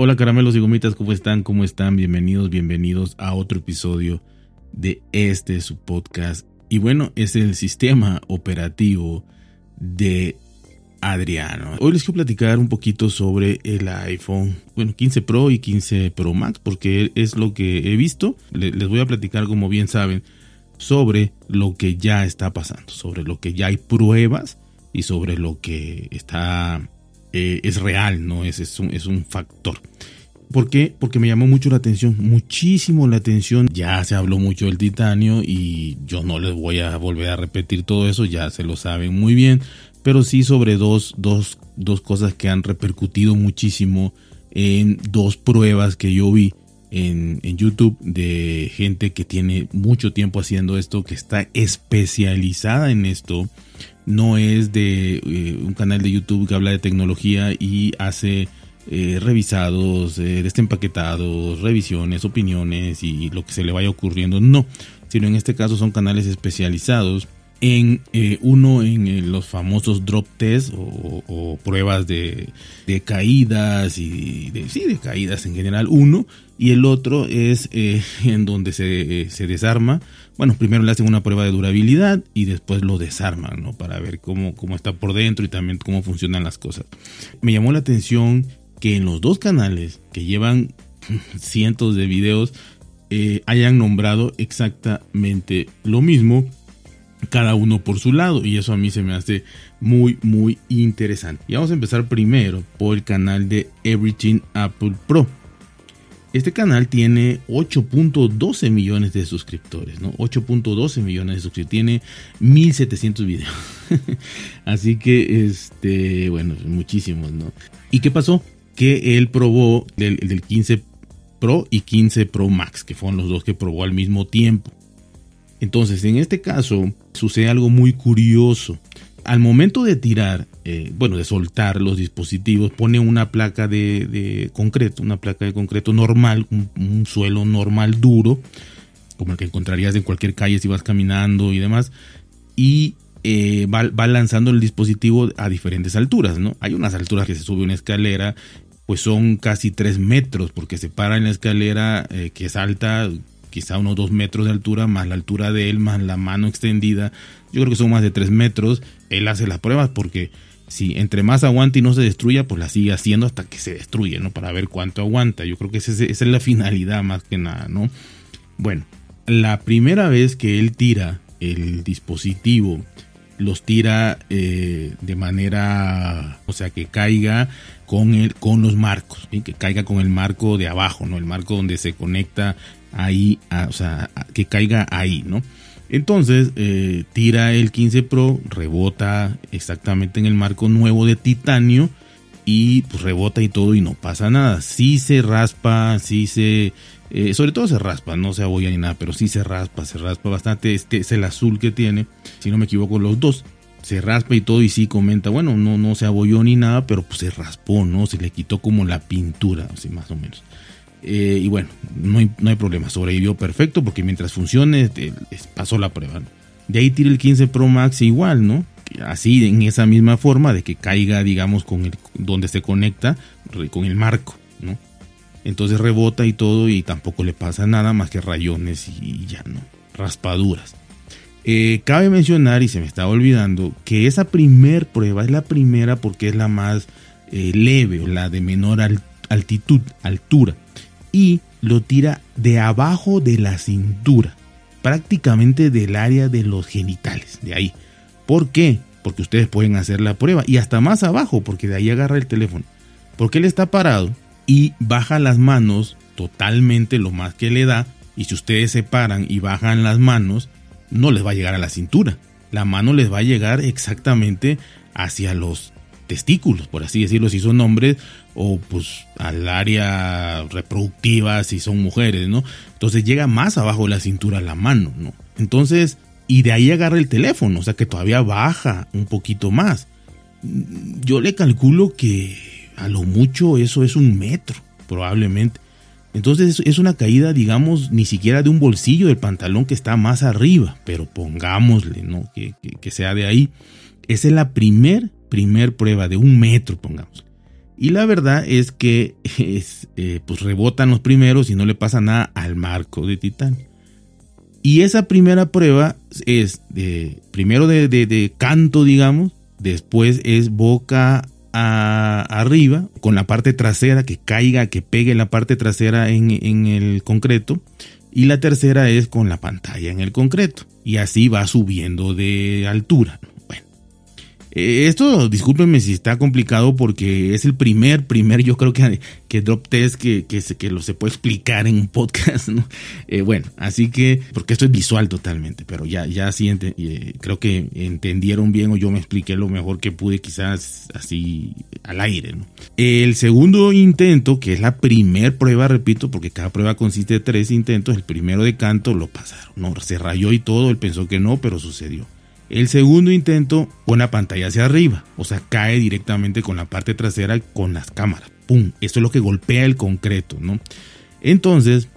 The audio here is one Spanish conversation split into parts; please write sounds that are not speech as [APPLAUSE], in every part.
Hola caramelos y gomitas, ¿cómo están? ¿Cómo están? Bienvenidos, bienvenidos a otro episodio de este su podcast. Y bueno, es el sistema operativo de Adriano. Hoy les quiero platicar un poquito sobre el iPhone, bueno, 15 Pro y 15 Pro Max, porque es lo que he visto. Les voy a platicar, como bien saben, sobre lo que ya está pasando, sobre lo que ya hay pruebas y sobre lo que está eh, es real, ¿no? Es, es, un, es un factor. ¿Por qué? Porque me llamó mucho la atención, muchísimo la atención. Ya se habló mucho del titanio y yo no les voy a volver a repetir todo eso, ya se lo saben muy bien, pero sí sobre dos, dos, dos cosas que han repercutido muchísimo en dos pruebas que yo vi en, en, YouTube de gente que tiene mucho tiempo haciendo esto, que está especializada en esto no es de eh, un canal de YouTube que habla de tecnología y hace eh, revisados, eh, desempaquetados, revisiones, opiniones y lo que se le vaya ocurriendo. No, sino en este caso son canales especializados en uno en los famosos drop test o, pruebas de, caídas y de, sí, de caídas en general uno y el otro es [LAUGHS] en donde se, se desarma bueno, primero le hacen una prueba de durabilidad y después lo desarman, ¿no? Para ver cómo, cómo está por dentro y también cómo funcionan las cosas. Me llamó la atención que en los dos canales que llevan [LAUGHS] cientos de videos eh, hayan nombrado exactamente lo mismo, cada uno por su lado, y eso a mí se me hace muy, muy interesante. Y vamos a empezar primero por el canal de Everything Apple Pro. Este canal tiene 8.12 millones de suscriptores, ¿no? 8.12 millones de suscriptores, tiene 1700 videos. [LAUGHS] Así que, este, bueno, muchísimos, ¿no? ¿Y qué pasó? Que él probó del 15 Pro y 15 Pro Max, que fueron los dos que probó al mismo tiempo. Entonces, en este caso, sucede algo muy curioso al momento de tirar, eh, bueno, de soltar los dispositivos, pone una placa de, concreto, una placa de concreto normal, un, suelo normal duro, como el que encontrarías en cualquier calle si vas caminando y demás, y eh, va, lanzando el dispositivo a diferentes alturas, ¿no? Hay unas alturas que se sube una escalera, pues son casi 3 metros, porque se para en la escalera eh, que es alta, quizá unos 2 metros de altura, más la altura de él, más la mano extendida, yo creo que son más de 3 metros. Él hace las pruebas porque si entre más aguanta y no se destruya, pues la sigue haciendo hasta que se destruye, ¿no? Para ver cuánto aguanta. Yo creo que esa es, la finalidad más que nada, ¿no? Bueno, la primera vez que él tira el dispositivo, los tira eh, de manera, o sea, que caiga con, el, con los marcos, que caiga con el marco de abajo, ¿no? El marco donde se conecta ahí, o sea, que caiga ahí, ¿no? Entonces eh, tira el 15 Pro, rebota exactamente en el marco nuevo de titanio y pues rebota y todo y no pasa nada. Sí se raspa, sí se... Eh, sobre todo se raspa, no se abolla ni nada, pero sí se raspa, se raspa bastante. Este es el azul que tiene, si no me equivoco, los dos. Se raspa y todo y sí comenta, bueno, no, no se abolló ni nada, pero pues se raspó, ¿no? Se le quitó como la pintura, así más o menos. Eh, y bueno, no hay, no hay, problema, sobrevivió perfecto porque mientras funcione pasó la prueba. De ahí tira el 15 Pro Max igual, ¿no? Así, en esa misma forma de que caiga, digamos, con el, donde se conecta, con el marco, ¿no? Entonces rebota y todo y tampoco le pasa nada más que rayones y ya, ¿no? Raspaduras. Eh, cabe mencionar, y se me estaba olvidando, que esa primer prueba es la primera porque es la más eh, leve, la de menor altitud, altura y lo tira de abajo de la cintura, prácticamente del área de los genitales, de ahí. ¿Por qué? Porque ustedes pueden hacer la prueba y hasta más abajo, porque de ahí agarra el teléfono. Porque él está parado y baja las manos totalmente lo más que le da. Y si ustedes se paran y bajan las manos, no les va a llegar a la cintura. La mano les va a llegar exactamente hacia los testículos, por así decirlo, si son hombres, o pues al área reproductiva si son mujeres, ¿no? Entonces llega más abajo de la cintura la mano, ¿no? Entonces, y de ahí agarra el teléfono, o sea que todavía baja un poquito más. Yo le calculo que a lo mucho eso es un metro, probablemente. Entonces es una caída, digamos, ni siquiera de un bolsillo del pantalón que está más arriba, pero pongámosle, ¿no? Que, que sea de ahí. Esa es la primer primer prueba de un metro, pongamos. Y la verdad es que [LAUGHS] es, eh, pues rebotan los primeros y no le pasa nada al marco de titanio. Y esa primera prueba es de, primero de, canto, digamos, después es boca arriba, con la parte trasera, que caiga, que pegue la parte trasera en, en el concreto. Y la tercera es con la pantalla en el concreto. Y así va subiendo de altura. Eh, esto, discúlpenme si está complicado porque es el primer, primer, yo creo que, que drop test que, que, se, lo se puede explicar en un podcast, ¿no? Eh, bueno, así que, porque esto es visual totalmente, pero ya, ya sí, eh, creo que entendieron bien o yo me expliqué lo mejor que pude quizás así al aire, ¿no? El segundo intento, que es la primer prueba, repito, porque cada prueba consiste de tres intentos, el primero de canto lo pasaron, ¿no? Se rayó y todo, él pensó que no, pero sucedió. El segundo intento pone la pantalla hacia arriba, o sea, cae directamente con la parte trasera con las cámaras. ¡Pum! Esto es lo que golpea el concreto, ¿no? Entonces,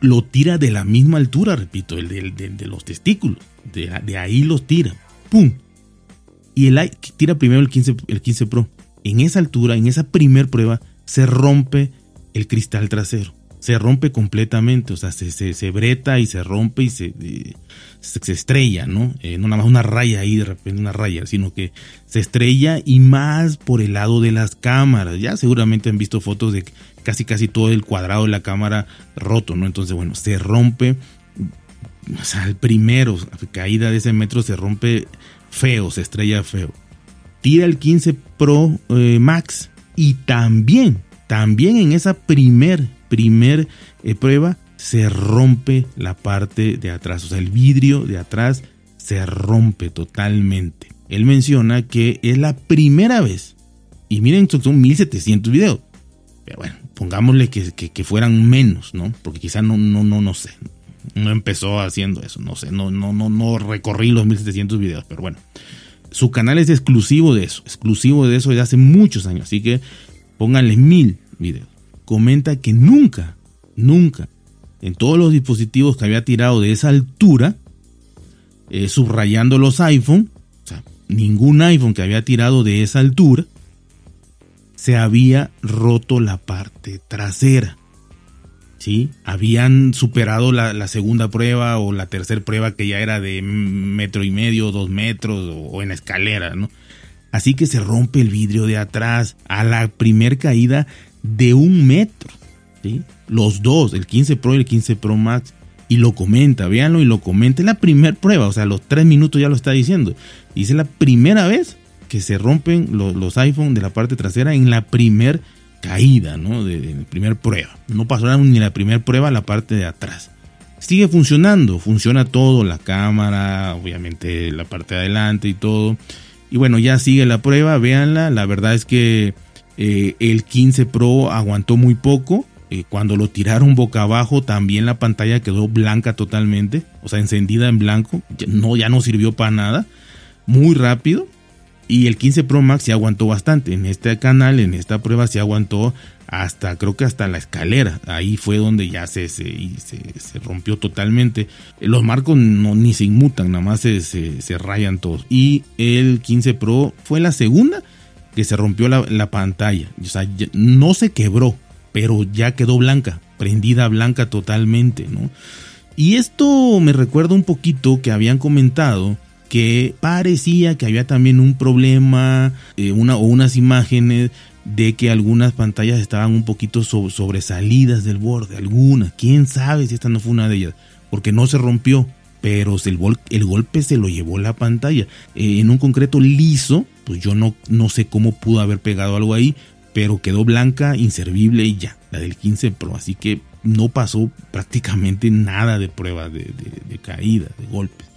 lo tira de la misma altura, repito, el de, los testículos. De, ahí los tira. ¡Pum! Y el tira primero el 15, el 15 Pro. En esa altura, en esa primer prueba, se rompe el cristal trasero se rompe completamente, o sea, se, se, breta y se rompe y se, se, estrella, ¿no? Eh, no nada más una raya ahí, de repente una raya, sino que se estrella y más por el lado de las cámaras. Ya seguramente han visto fotos de casi casi todo el cuadrado de la cámara roto, ¿no? Entonces, bueno, se rompe, o sea, el primero, caída de ese metro se rompe feo, se estrella feo. Tira el 15 Pro eh, Max y también, también en esa primer primer eh, prueba se rompe la parte de atrás, o sea, el vidrio de atrás se rompe totalmente. Él menciona que es la primera vez, y miren, son 1700 videos, pero bueno, pongámosle que, fueran menos, ¿no? Porque quizá no, no, no, no sé, no empezó haciendo eso, no sé, no, no, no, no recorrí los 1700 videos, pero bueno, su canal es exclusivo de eso, exclusivo de eso de hace muchos años, así que pónganle mil videos comenta que nunca, nunca, en todos los dispositivos que había tirado de esa altura, eh, subrayando los iPhone, o sea, ningún iPhone que había tirado de esa altura, se había roto la parte trasera. ¿Sí? Habían superado la, segunda prueba o la tercera prueba que ya era de metro y medio, dos metros o, o en escalera, ¿no? Así que se rompe el vidrio de atrás. A la primer caída de un metro. ¿sí? Los dos, el 15 Pro y el 15 Pro Max. Y lo comenta, véanlo y lo comenta. Es la primera prueba, o sea, los tres minutos ya lo está diciendo. Dice la primera vez que se rompen los, los iPhone de la parte trasera en la primera caída, ¿no? De, la primera prueba. No pasó ni la primera prueba la parte de atrás. Sigue funcionando, funciona todo, la cámara, obviamente la parte de adelante y todo. Y bueno, ya sigue la prueba, véanla. La verdad es que eh, el 15 Pro aguantó muy poco. Eh, cuando lo tiraron boca abajo, también la pantalla quedó blanca totalmente, o sea, encendida en blanco. No, ya no sirvió para nada. Muy rápido. Y el 15 Pro Max sí aguantó bastante. En este canal, en esta prueba, sí aguantó hasta, creo que hasta la escalera. Ahí fue donde ya se, se, se, rompió totalmente. Los marcos no, ni se inmutan, nada más se, se, rayan todos. Y el 15 Pro fue la segunda que se rompió la, pantalla. O sea, no se quebró, pero ya quedó blanca, prendida blanca totalmente, ¿no? Y esto me recuerda un poquito que habían comentado que parecía que había también un problema eh, una, o unas imágenes de que algunas pantallas estaban un poquito sobresalidas del borde, algunas, quién sabe si esta no fue una de ellas, porque no se rompió, pero el, golpe se lo llevó la pantalla. Eh, en un concreto liso, pues yo no, no sé cómo pudo haber pegado algo ahí, pero quedó blanca, inservible y ya, la del 15 Pro. Así que no pasó prácticamente nada de prueba de, caída, de golpes.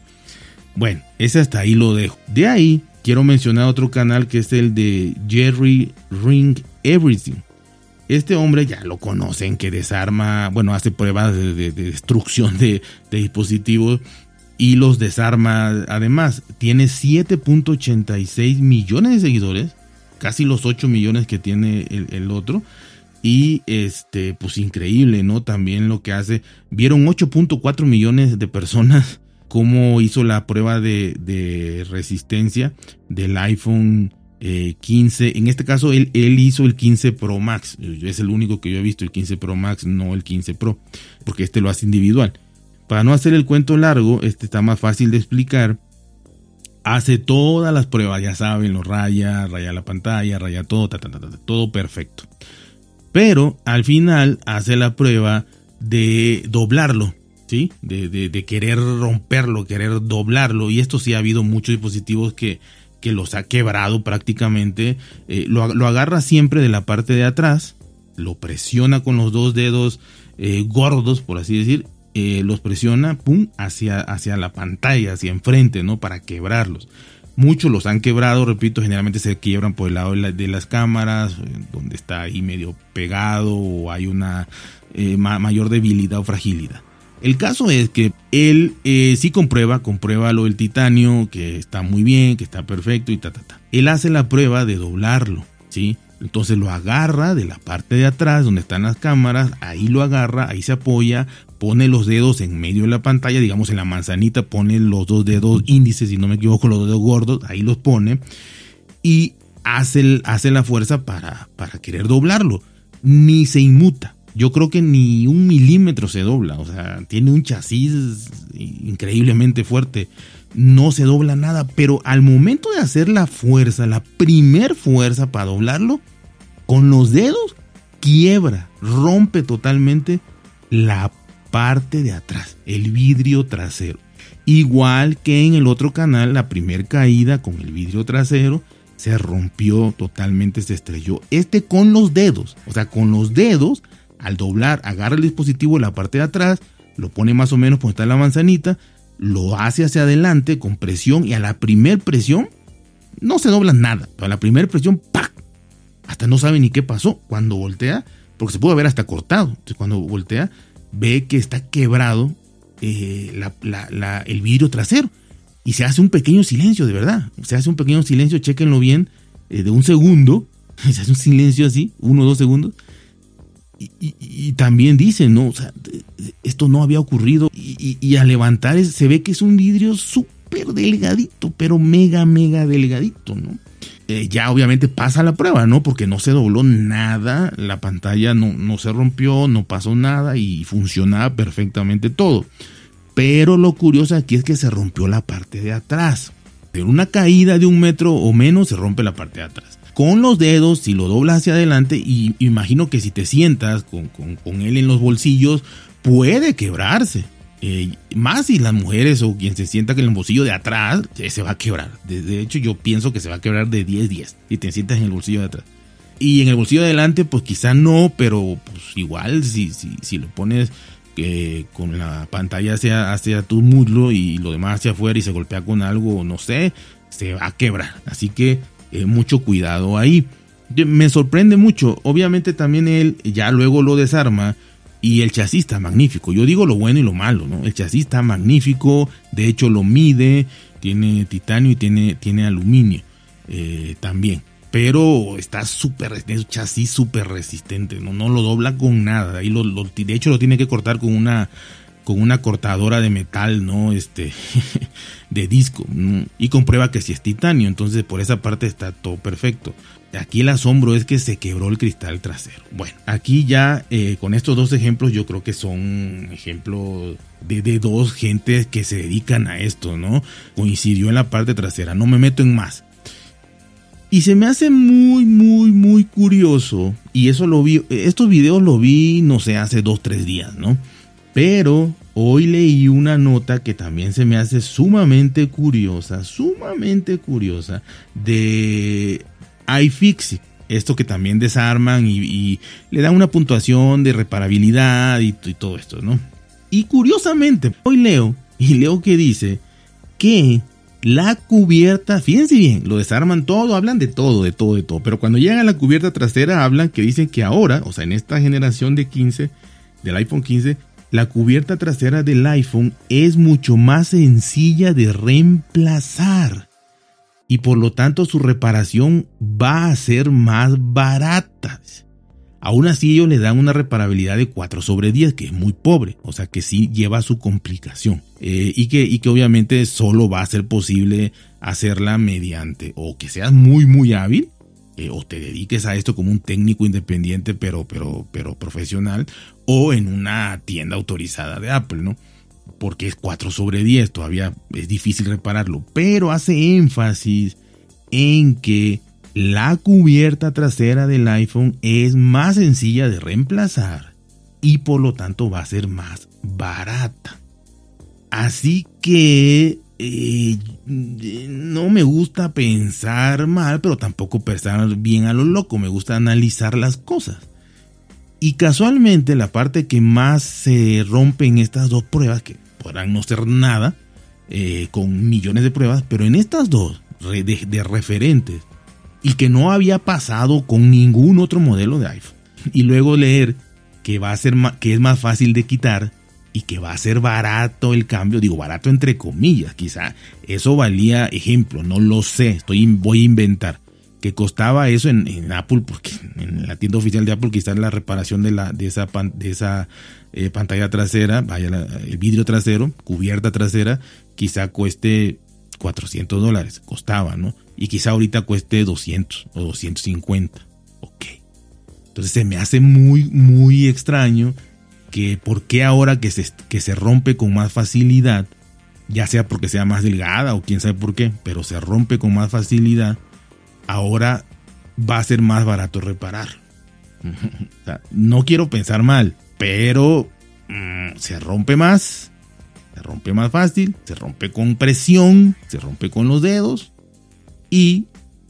Bueno, ese hasta ahí lo dejo. De ahí quiero mencionar otro canal que es el de Jerry Ring Everything. Este hombre ya lo conocen, que desarma, bueno, hace pruebas de, destrucción de, dispositivos y los desarma. Además, tiene 7.86 millones de seguidores, casi los 8 millones que tiene el, otro. Y este, pues increíble, ¿no? También lo que hace. Vieron 8.4 millones de personas cómo hizo la prueba de, resistencia del iPhone 15, eh, en este caso él, hizo el 15 Pro Max, es el único que yo he visto, el 15 Pro Max, no el 15 Pro, porque este lo hace individual. Para no hacer el cuento largo, este está más fácil de explicar. Hace todas las pruebas, ya saben, lo raya, raya la pantalla, raya todo, todo perfecto. Pero al final hace la prueba de doblarlo, ¿sí? De, de, querer romperlo, querer doblarlo. Y esto sí ha habido muchos dispositivos que, que los ha quebrado prácticamente. Eh, lo, agarra siempre de la parte de atrás, lo presiona con los dos dedos eh, gordos, por así decir, eh, los presiona, pum, hacia, hacia la pantalla, hacia enfrente, ¿no? Para quebrarlos. Muchos los han quebrado, repito, generalmente se quiebran por el lado de, las cámaras, donde está ahí medio pegado o hay una mayor debilidad o fragilidad. El caso es que él sí comprueba, comprueba lo del titanio, que está muy bien, que está perfecto y ta, ta, ta. Él hace la prueba de doblarlo, ¿sí? Entonces lo agarra de la parte de atrás donde están las cámaras, ahí lo agarra, ahí se apoya, pone los dedos en medio de la pantalla, digamos en la manzanita, pone los dos dedos índices, si no me equivoco, los dedos gordos, ahí los pone y hace, hace la fuerza para, para querer doblarlo. Ni se inmuta. Yo creo que ni un milímetro se dobla. O sea, tiene un chasis increíblemente fuerte. No se dobla nada. Pero al momento de hacer la fuerza, la primer fuerza para doblarlo, con los dedos, quiebra, rompe totalmente la parte de atrás, el vidrio trasero. Igual que en el otro canal, la primer caída con el vidrio trasero se rompió totalmente, se estrelló. Este con los dedos, o sea, con los dedos, al doblar, agarra el dispositivo la parte de atrás, lo pone más o menos como está la manzanita, lo hace hacia adelante con presión y a la primer presión no se dobla nada, pero a la primera presión, ¡pac! Hasta no sabe ni qué pasó. Cuando voltea, porque se puede ver hasta cortado. Cuando voltea, ve que está quebrado eh, el vidrio trasero y se hace un pequeño silencio, de verdad. Se hace un pequeño silencio, chequenlo bien, eh, de un segundo. [LAUGHS] Se hace un silencio así, uno o dos segundos. Y, también dice, no, o sea, esto no había ocurrido. Y, al levantar se ve que es un vidrio súper delgadito, pero mega, mega delgadito, ¿no? Eh, ya obviamente pasa la prueba, ¿no? Porque no se dobló nada, la pantalla no, no se rompió, no pasó nada y funcionaba perfectamente todo. Pero lo curioso aquí es que se rompió la parte de atrás. En una caída de un metro o menos se rompe la parte de atrás. Con los dedos, si lo doblas hacia adelante, y imagino que si te sientas con, con él en los bolsillos, puede quebrarse. Eh, más si las mujeres o quien se sienta que en el bolsillo de atrás eh, se va a quebrar. De, hecho, yo pienso que se va a quebrar de 10-10 y te sientas en el bolsillo de atrás. Y en el bolsillo de adelante, pues quizá no, pero pues igual si, si, si lo pones eh, con la pantalla hacia, hacia tu muslo y lo demás hacia afuera y se golpea con algo, no sé, se va a quebrar. Así que mucho cuidado ahí. Me sorprende mucho. Obviamente también él ya luego lo desarma y el chasis está magnífico. Yo digo lo bueno y lo malo, ¿no? El chasis está magnífico, de hecho lo mide, tiene titanio y tiene, tiene aluminio eh, también. Pero está súper, es chasis súper resistente, ¿no? no lo dobla con nada. Ahí lo, de hecho lo tiene que cortar con una, con una cortadora de metal, ¿no? Este, [LAUGHS] de disco. Y comprueba que si es titanio. Entonces por esa parte está todo perfecto. Aquí el asombro es que se quebró el cristal trasero. Bueno, aquí ya eh, con estos dos ejemplos yo creo que son ejemplos de, dos gentes que se dedican a esto, ¿no? Coincidió en la parte trasera, no me meto en más. Y se me hace muy, muy, muy curioso. Y eso lo vi, estos videos lo vi, no sé, hace dos, tres días, ¿no? Pero hoy leí una nota que también se me hace sumamente curiosa, sumamente curiosa, de iFixit, esto que también desarman y, le dan una puntuación de reparabilidad y, todo esto, ¿no? Y curiosamente, hoy leo, y leo que dice que la cubierta, fíjense bien, lo desarman todo, hablan de todo, de todo, de todo, pero cuando llegan a la cubierta trasera hablan que dicen que ahora, o sea, en esta generación de 15, del iPhone 15, la cubierta trasera del iPhone es mucho más sencilla de reemplazar y por lo tanto su reparación va a ser más barata. Aún así ellos le dan una reparabilidad de 4 sobre 10, que es muy pobre, o sea que sí lleva su complicación eh, y, que, y que obviamente solo va a ser posible hacerla mediante o que seas muy muy hábil eh, o te dediques a esto como un técnico independiente pero, pero, pero profesional o en una tienda autorizada de Apple, ¿no? Porque es 4 sobre 10, todavía es difícil repararlo, pero hace énfasis en que la cubierta trasera del iPhone es más sencilla de reemplazar y por lo tanto va a ser más barata. Así que eh, no me gusta pensar mal, pero tampoco pensar bien a lo loco, me gusta analizar las cosas. Y casualmente la parte que más se rompe en estas dos pruebas, que podrán no ser nada, eh, con millones de pruebas, pero en estas dos de, referentes, y que no había pasado con ningún otro modelo de iPhone. Y luego leer que va a ser que es más fácil de quitar y que va a ser barato el cambio, digo barato entre comillas, quizá eso valía ejemplo, no lo sé, estoy voy a inventar que costaba eso en, Apple, porque en la tienda oficial de Apple quizás la reparación de, la, de esa, de esa eh, pantalla trasera, vaya el vidrio trasero, cubierta trasera, quizá cueste 400 dólares, costaba, ¿no? Y quizá ahorita cueste 200 o 250. Ok. Entonces se me hace muy, muy extraño que por qué ahora que se, que se rompe con más facilidad, ya sea porque sea más delgada o quién sabe por qué, pero se rompe con más facilidad, ahora va a ser más barato reparar. [LAUGHS] no quiero pensar mal, pero mm, se rompe más, se rompe más fácil, se rompe con presión, se rompe con los dedos y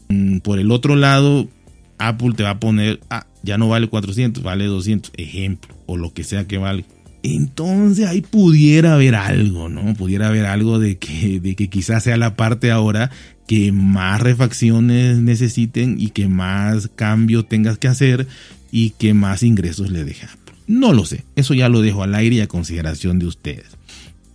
mm, por el otro lado Apple te va a poner, ya no vale 400, vale 200, ejemplo, o lo que sea que vale. Entonces ahí pudiera haber algo, ¿no? Pudiera haber algo de que, de que quizás sea la parte ahora que más refacciones necesiten y que más cambio tengas que hacer y que más ingresos le deje No lo sé, eso ya lo dejo al aire y a consideración de ustedes.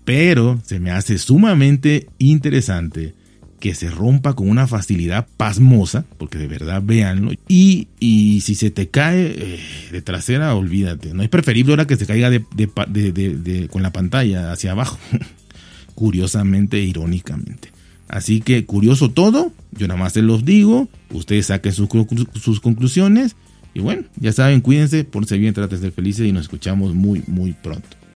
Pero se me hace sumamente interesante que se rompa con una facilidad pasmosa, porque de verdad véanlo, y, y si se te cae eh, de trasera, olvídate, no es preferible ahora que se caiga de, con la pantalla hacia abajo, [LAUGHS] curiosamente, irónicamente. Así que curioso todo, yo nada más se los digo, ustedes saquen sus, sus conclusiones, y bueno, ya saben, cuídense, por ser bien, traten de ser felices y nos escuchamos muy, muy pronto.